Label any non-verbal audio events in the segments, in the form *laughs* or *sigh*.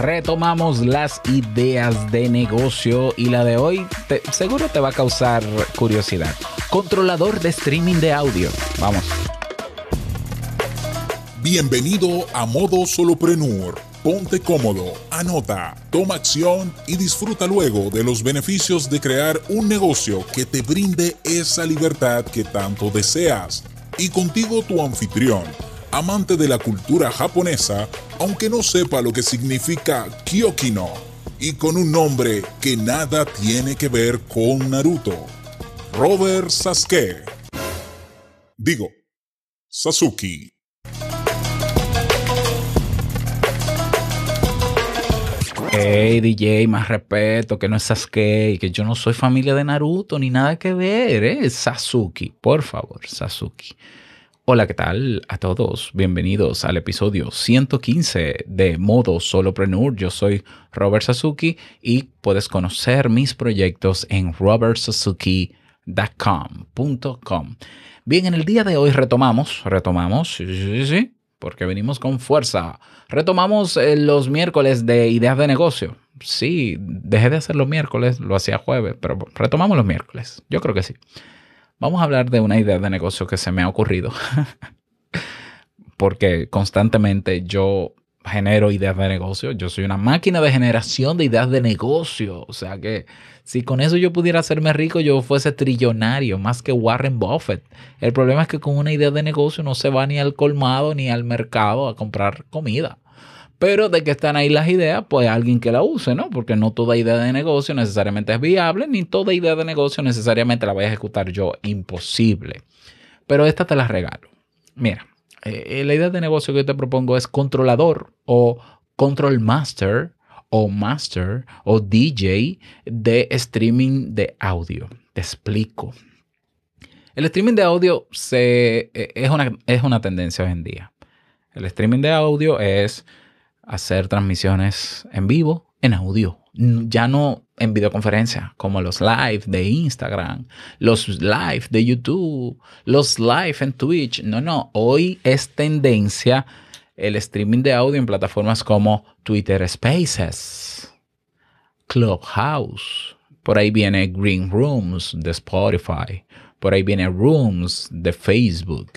Retomamos las ideas de negocio y la de hoy seguro te va a causar curiosidad. Controlador de streaming de audio. Vamos. Bienvenido a Modo Soloprenur. Ponte cómodo, anota, toma acción y disfruta luego de los beneficios de crear un negocio que te brinde esa libertad que tanto deseas. Y contigo tu anfitrión amante de la cultura japonesa, aunque no sepa lo que significa Kyokino, y con un nombre que nada tiene que ver con Naruto. Robert Sasuke. Digo, Sasuke. Hey DJ, más respeto, que no es Sasuke, que yo no soy familia de Naruto ni nada que ver, ¿eh? Sasuke, por favor, Sasuke. Hola, ¿qué tal a todos? Bienvenidos al episodio 115 de Modo Solopreneur. Yo soy Robert Sasuki y puedes conocer mis proyectos en robertsazuki.com. Bien, en el día de hoy retomamos, retomamos, sí, sí, sí, porque venimos con fuerza. Retomamos eh, los miércoles de ideas de negocio. Sí, dejé de hacer los miércoles, lo hacía jueves, pero retomamos los miércoles. Yo creo que sí. Vamos a hablar de una idea de negocio que se me ha ocurrido. *laughs* Porque constantemente yo genero ideas de negocio. Yo soy una máquina de generación de ideas de negocio. O sea que si con eso yo pudiera hacerme rico, yo fuese trillonario, más que Warren Buffett. El problema es que con una idea de negocio no se va ni al colmado ni al mercado a comprar comida. Pero de que están ahí las ideas, pues alguien que la use, ¿no? Porque no toda idea de negocio necesariamente es viable, ni toda idea de negocio necesariamente la voy a ejecutar yo. Imposible. Pero esta te la regalo. Mira, eh, la idea de negocio que yo te propongo es controlador o control master o master o DJ de streaming de audio. Te explico. El streaming de audio eh, es, una, es una tendencia hoy en día. El streaming de audio es hacer transmisiones en vivo, en audio. Ya no en videoconferencia, como los live de Instagram, los live de YouTube, los live en Twitch. No, no, hoy es tendencia el streaming de audio en plataformas como Twitter Spaces, Clubhouse. Por ahí viene Green Rooms de Spotify. Por ahí viene Rooms de Facebook.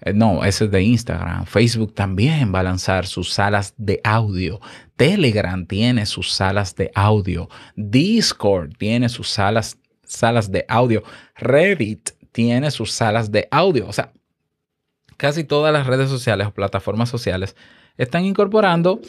Eh, no, ese es de Instagram. Facebook también va a lanzar sus salas de audio. Telegram tiene sus salas de audio. Discord tiene sus salas, salas de audio. Reddit tiene sus salas de audio. O sea, casi todas las redes sociales o plataformas sociales están incorporando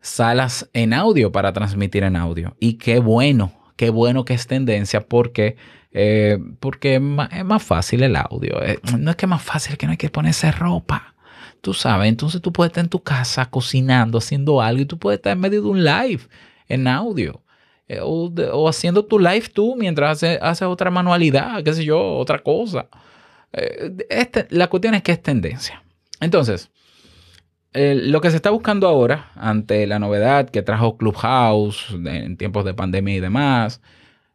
salas en audio para transmitir en audio. Y qué bueno, qué bueno que es tendencia porque eh, porque es más, fácil el audio. Eh, no es que es más fácil, es que no hay que ponerse ropa. Tú sabes, entonces tú puedes estar en tu casa cocinando, haciendo algo y tú puedes estar en medio de un live en audio. Eh, o, haciendo tu live tú mientras haces, otra manualidad, qué sé yo, otra cosa. Este, la cuestión es que es tendencia. Entonces, lo que se está buscando ahora, ante la novedad que trajo Clubhouse en tiempos de pandemia y demás,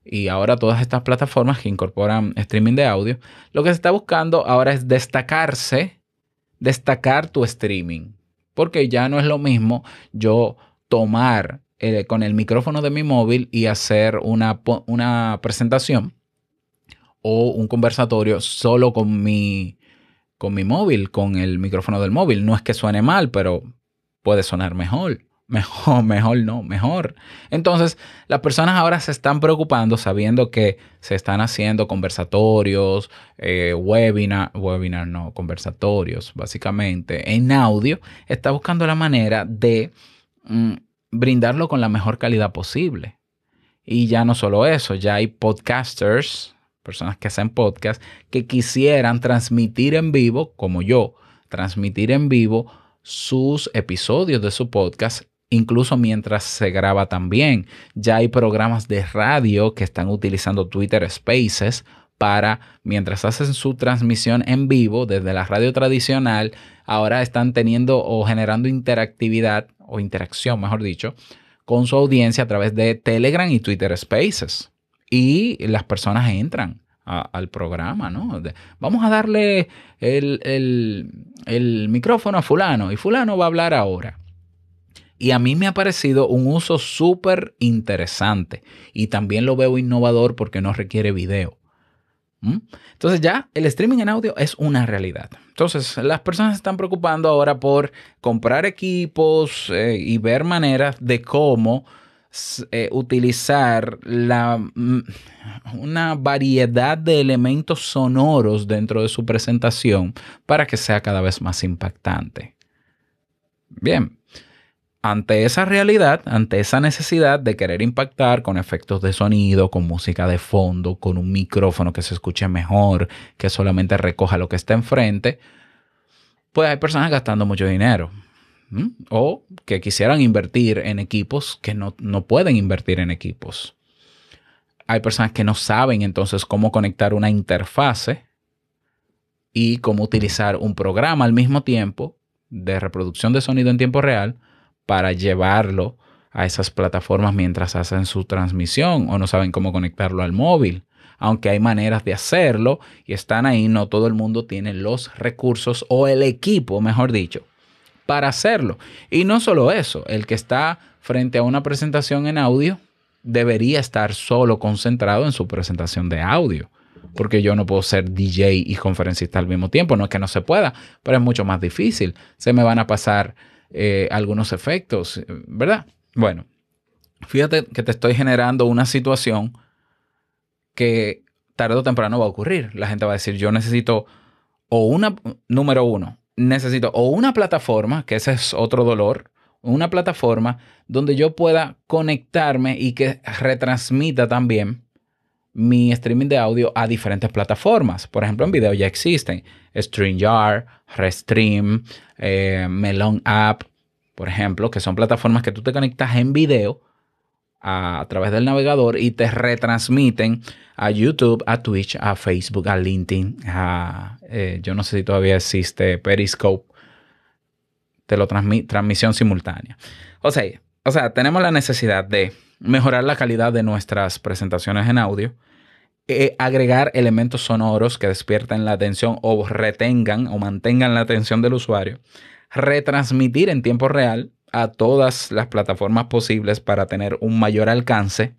y ahora todas estas plataformas que incorporan streaming de audio, lo que se está buscando ahora es destacarse, destacar tu streaming, porque ya no es lo mismo yo tomar eh, con el micrófono de mi móvil y hacer una, una presentación o un conversatorio solo con mi, con mi móvil, con el micrófono del móvil. No es que suene mal, pero puede sonar mejor. Mejor, *laughs* mejor no, mejor. Entonces, las personas ahora se están preocupando sabiendo que se están haciendo conversatorios, eh, webinar, no, conversatorios, básicamente, en audio. Está buscando la manera de mm, brindarlo con la mejor calidad posible. Y ya no solo eso, ya hay podcasters, personas que hacen podcast, que quisieran transmitir en vivo, como yo, transmitir en vivo sus episodios de su podcast incluso mientras se graba también. Ya hay programas de radio que están utilizando Twitter Spaces para, mientras hacen su transmisión en vivo desde la radio tradicional, ahora están teniendo o generando interactividad o interacción, mejor dicho, con su audiencia a través de Telegram y Twitter Spaces. Y las personas entran al programa, ¿no? vamos a darle el, micrófono a fulano y fulano va a hablar ahora. Y a mí me ha parecido un uso súper interesante. Y también lo veo innovador porque no requiere video. ¿Mm? Entonces ya el streaming en audio es una realidad. Entonces las personas se están preocupando ahora por comprar equipos eh, y ver maneras de cómo eh, utilizar la, mm, una variedad de elementos sonoros dentro de su presentación para que sea cada vez más impactante. Bien, ante esa realidad, ante esa necesidad de querer impactar con efectos de sonido, con música de fondo, con un micrófono que se escuche mejor, que solamente recoja lo que está enfrente, pues hay personas gastando mucho dinero. O que quisieran invertir en equipos que no, no pueden invertir en equipos. Hay personas que no saben entonces cómo conectar una interfase y cómo utilizar un programa al mismo tiempo de reproducción de sonido en tiempo real para llevarlo a esas plataformas mientras hacen su transmisión o no saben cómo conectarlo al móvil. Aunque hay maneras de hacerlo y están ahí, no todo el mundo tiene los recursos o el equipo, mejor dicho, para hacerlo. Y no solo eso, el que está frente a una presentación en audio debería estar solo concentrado en su presentación de audio. Porque yo no puedo ser DJ y conferencista al mismo tiempo. No es que no se pueda, pero es mucho más difícil. Se me van a pasar eh, algunos efectos, ¿verdad? Bueno, fíjate que te estoy generando una situación que tarde o temprano va a ocurrir. La gente va a decir, yo necesito o una, número uno, necesito o una plataforma, que ese es otro dolor, una plataforma donde yo pueda conectarme y que retransmita también mi streaming de audio a diferentes plataformas. Por ejemplo, en video ya existen StreamYard, Restream, eh, Melon App, por ejemplo, que son plataformas que tú te conectas en video a, través del navegador y te retransmiten a YouTube, a Twitch, a Facebook, a LinkedIn, a, eh, yo no sé si todavía existe Periscope, te lo transmisión simultánea. O sea, o sea, tenemos la necesidad de mejorar la calidad de nuestras presentaciones en audio, eh, agregar elementos sonoros que despierten la atención o retengan o mantengan la atención del usuario, retransmitir en tiempo real a todas las plataformas posibles para tener un mayor alcance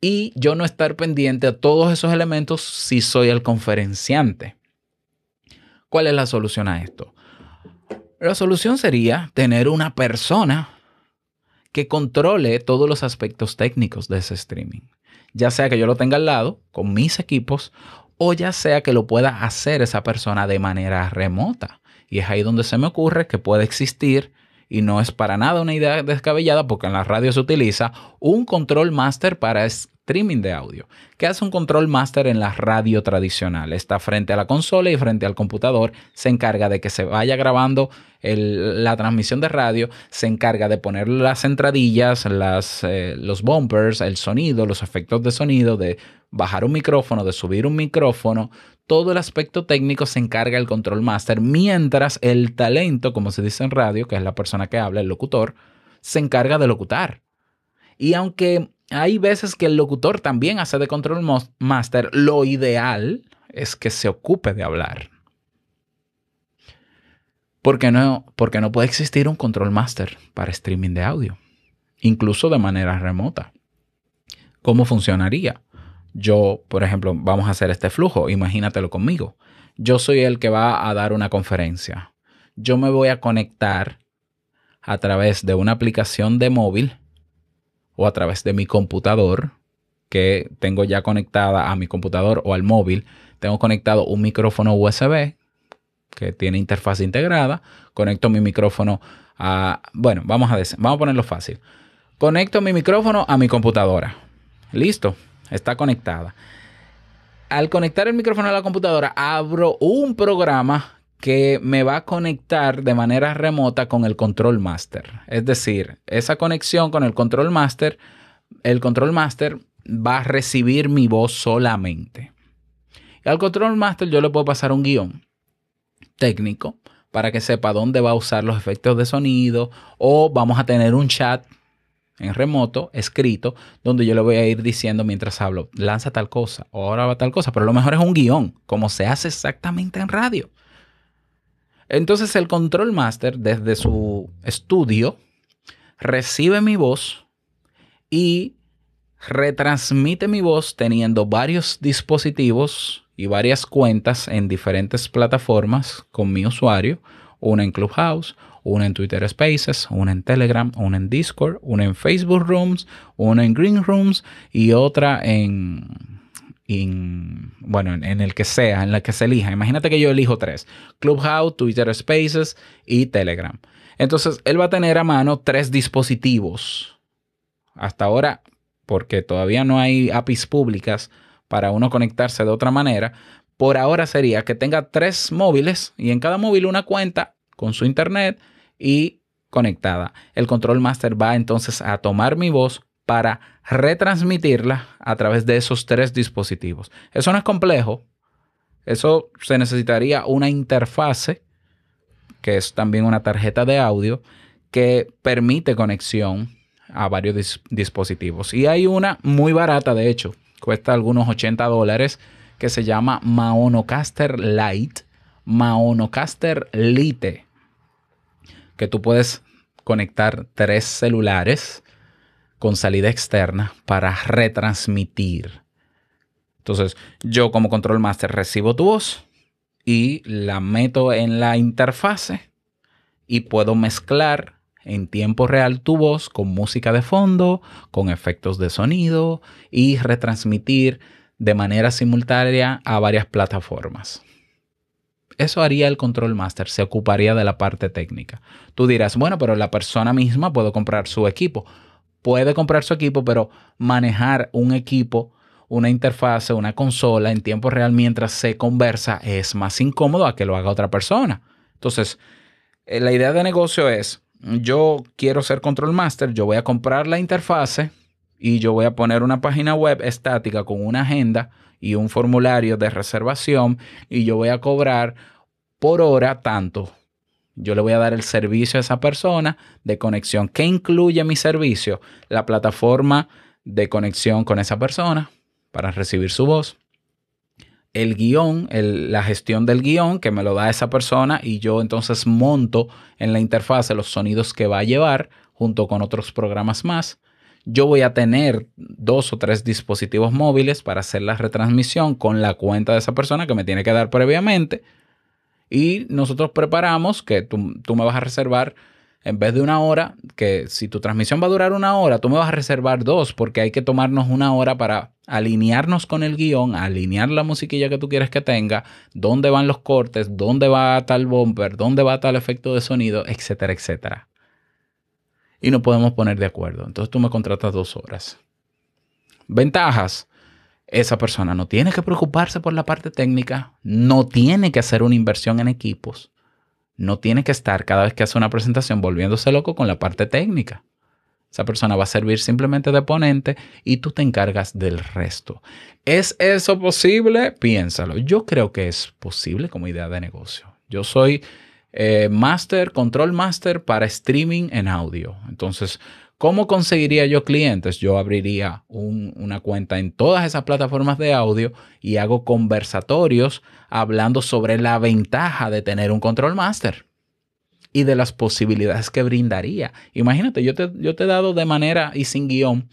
y yo no estar pendiente a todos esos elementos si soy el conferenciante. ¿Cuál es la solución a esto? La solución sería tener una persona que controle todos los aspectos técnicos de ese streaming. Ya sea que yo lo tenga al lado con mis equipos o ya sea que lo pueda hacer esa persona de manera remota. Y es ahí donde se me ocurre que puede existir, y no es para nada una idea descabellada porque en la radio se utiliza un control master para streaming de audio. ¿Qué hace un control master en la radio tradicional? Está frente a la consola y frente al computador, se encarga de que se vaya grabando la transmisión de radio, se encarga de poner las entradillas, las, eh, los bumpers, el sonido, los efectos de sonido, de bajar un micrófono, de subir un micrófono, todo el aspecto técnico se encarga el control master, mientras el talento, como se dice en radio, que es la persona que habla, el locutor, se encarga de locutar. Y aunque hay veces que el locutor también hace de control master. Lo ideal es que se ocupe de hablar. Porque no, porque no puede existir un control master para streaming de audio, incluso de manera remota. ¿Cómo funcionaría? Yo, por ejemplo, vamos a hacer este flujo, imagínatelo conmigo. Yo soy el que va a dar una conferencia. Yo me voy a conectar a través de una aplicación de móvil o a través de mi computador, que tengo ya conectada a mi computador o al móvil, tengo conectado un micrófono USB que tiene interfaz integrada, conecto mi micrófono a, bueno, vamos a, vamos a ponerlo fácil. Conecto mi micrófono a mi computadora. Listo, está conectada. Al conectar el micrófono a la computadora, abro un programa que me va a conectar de manera remota con el control master. Es decir, esa conexión con el control master, el control master va a recibir mi voz solamente. Y al control master yo le puedo pasar un guion técnico para que sepa dónde va a usar los efectos de sonido o vamos a tener un chat en remoto, escrito, donde yo le voy a ir diciendo mientras hablo, lanza tal cosa o ahora va tal cosa, pero lo mejor es un guion, como se hace exactamente en radio. Entonces el Control Master desde su estudio recibe mi voz y retransmite mi voz teniendo varios dispositivos y varias cuentas en diferentes plataformas con mi usuario, una en Clubhouse, una en Twitter Spaces, una en Telegram, una en Discord, una en Facebook Rooms, una en Green Rooms y otra en, bueno, en, el que sea, en la que se elija. Imagínate que yo elijo tres, Clubhouse, Twitter Spaces y Telegram. Entonces, él va a tener a mano tres dispositivos. Hasta ahora, porque todavía no hay APIs públicas para uno conectarse de otra manera, por ahora sería que tenga tres móviles y en cada móvil una cuenta con su internet y conectada. El Control Master va entonces a tomar mi voz para retransmitirla a través de esos tres dispositivos. Eso no es complejo. Eso se necesitaría una interfase, que es también una tarjeta de audio, que permite conexión a varios dispositivos. Y hay una muy barata, de hecho, cuesta algunos 80 dólares, que se llama Maonocaster Lite, Maonocaster Lite que tú puedes conectar tres celulares con salida externa para retransmitir. Entonces, yo como control master recibo tu voz y la meto en la interfase y puedo mezclar en tiempo real tu voz con música de fondo, con efectos de sonido y retransmitir de manera simultánea a varias plataformas. Eso haría el control master, se ocuparía de la parte técnica. Tú dirás, bueno, pero la persona misma puede comprar su equipo. Puede comprar su equipo, pero manejar un equipo, una interfase, una consola en tiempo real mientras se conversa es más incómodo a que lo haga otra persona. Entonces, eh, la idea de negocio es, yo quiero ser control master, yo voy a comprar la interfase y yo voy a poner una página web estática con una agenda y un formulario de reservación y yo voy a cobrar por hora tanto. Yo le voy a dar el servicio a esa persona de conexión. ¿Qué incluye mi servicio? La plataforma de conexión con esa persona para recibir su voz. El guion, la gestión del guion que me lo da esa persona y yo entonces monto en la interfase los sonidos que va a llevar junto con otros programas más yo voy a tener dos o tres dispositivos móviles para hacer la retransmisión con la cuenta de esa persona que me tiene que dar previamente. Y nosotros preparamos que tú, me vas a reservar, en vez de una hora, que si tu transmisión va a durar una hora, tú me vas a reservar dos, porque hay que tomarnos una hora para alinearnos con el guion, alinear la musiquilla que tú quieres que tenga, dónde van los cortes, dónde va tal bumper, dónde va tal efecto de sonido, etcétera, etcétera y no podemos poner de acuerdo. Entonces tú me contratas dos horas. Ventajas. Esa persona no tiene que preocuparse por la parte técnica, no tiene que hacer una inversión en equipos, no tiene que estar cada vez que hace una presentación volviéndose loco con la parte técnica. Esa persona va a servir simplemente de ponente y tú te encargas del resto. ¿Es eso posible? Piénsalo. Yo creo que es posible como idea de negocio. Yo soy eh, master, Control Master para streaming en audio. Entonces, ¿cómo conseguiría yo clientes? Yo abriría una cuenta en todas esas plataformas de audio y hago conversatorios hablando sobre la ventaja de tener un Control Master y de las posibilidades que brindaría. Imagínate, yo te, yo te he dado de manera y sin guion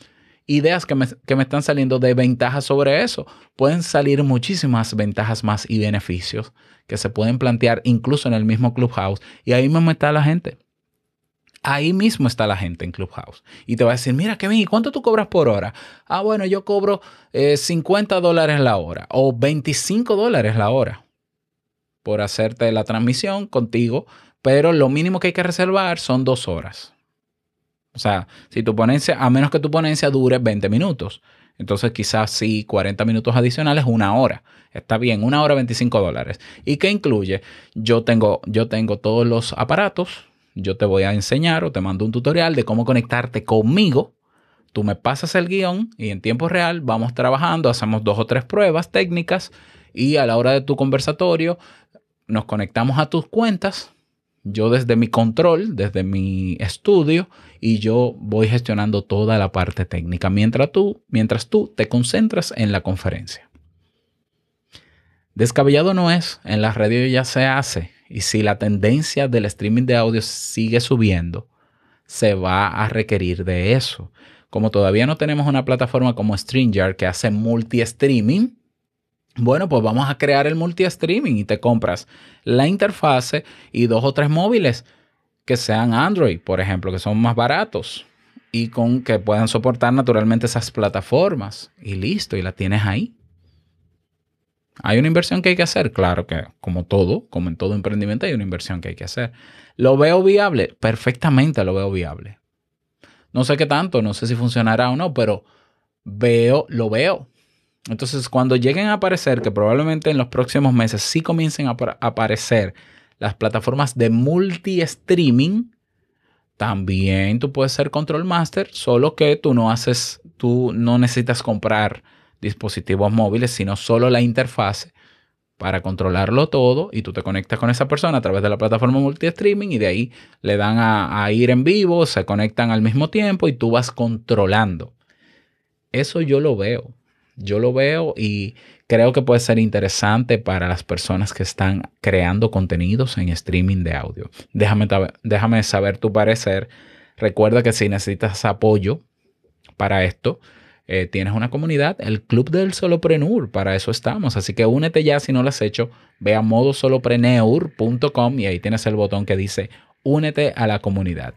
ideas que me, están saliendo de ventajas sobre eso. Pueden salir muchísimas ventajas más y beneficios que se pueden plantear incluso en el mismo Clubhouse. Y ahí mismo está la gente. Ahí mismo está la gente en Clubhouse. Y te va a decir, mira, Kevin, ¿cuánto tú cobras por hora? Ah, bueno, yo cobro 50 eh, dólares la hora o 25 dólares la hora por hacerte la transmisión contigo, pero lo mínimo que hay que reservar son dos horas. O sea, si tu ponencia, a menos que tu ponencia dure 20 minutos. Entonces quizás sí, 40 minutos adicionales, una hora. Está bien, una hora 25 dólares. ¿Y qué incluye? Yo tengo, yo tengo todos los aparatos. Yo te voy a enseñar o te mando un tutorial de cómo conectarte conmigo. Tú me pasas el guion y en tiempo real vamos trabajando, hacemos dos o tres pruebas técnicas y a la hora de tu conversatorio nos conectamos a tus cuentas yo desde mi control, desde mi estudio, y yo voy gestionando toda la parte técnica mientras tú, mientras tú te concentras en la conferencia. Descabellado no es, en la radio ya se hace, y si la tendencia del streaming de audio sigue subiendo, se va a requerir de eso. Como todavía no tenemos una plataforma como StreamYard que hace multi-streaming, bueno, pues vamos a crear el multi-streaming y te compras la interfase y dos o tres móviles que sean Android, por ejemplo, que son más baratos y con que puedan soportar naturalmente esas plataformas y listo, y la tienes ahí. ¿Hay una inversión que hay que hacer? Claro que como todo, como en todo emprendimiento hay una inversión que hay que hacer. ¿Lo veo viable? Perfectamente lo veo viable. No sé qué tanto, no sé si funcionará o no, pero veo, lo veo. Entonces, cuando lleguen a aparecer, que probablemente en los próximos meses sí comiencen a aparecer las plataformas de multi-streaming, también tú puedes ser control master, solo que tú no haces, tú no necesitas comprar dispositivos móviles, sino solo la interfase para controlarlo todo y tú te conectas con esa persona a través de la plataforma multi-streaming y de ahí le dan a, ir en vivo, se conectan al mismo tiempo y tú vas controlando. Eso yo lo veo, yo lo veo y creo que puede ser interesante para las personas que están creando contenidos en streaming de audio. Déjame, saber tu parecer. Recuerda que si necesitas apoyo para esto, eh, tienes una comunidad, el Club del Solopreneur, para eso estamos. Así que únete ya si no lo has hecho, ve a modosolopreneur.com y ahí tienes el botón que dice únete a la comunidad.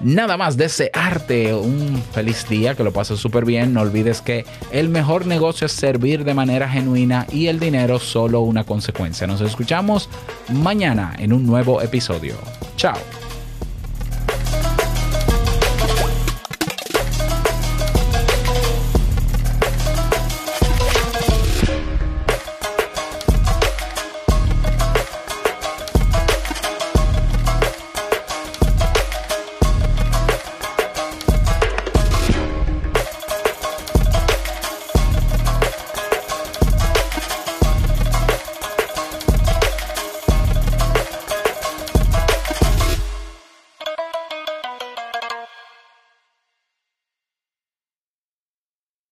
Nada más desearte un feliz día, que lo pases súper bien. No olvides que el mejor negocio es servir de manera genuina y el dinero solo una consecuencia. Nos escuchamos mañana en un nuevo episodio. Chao.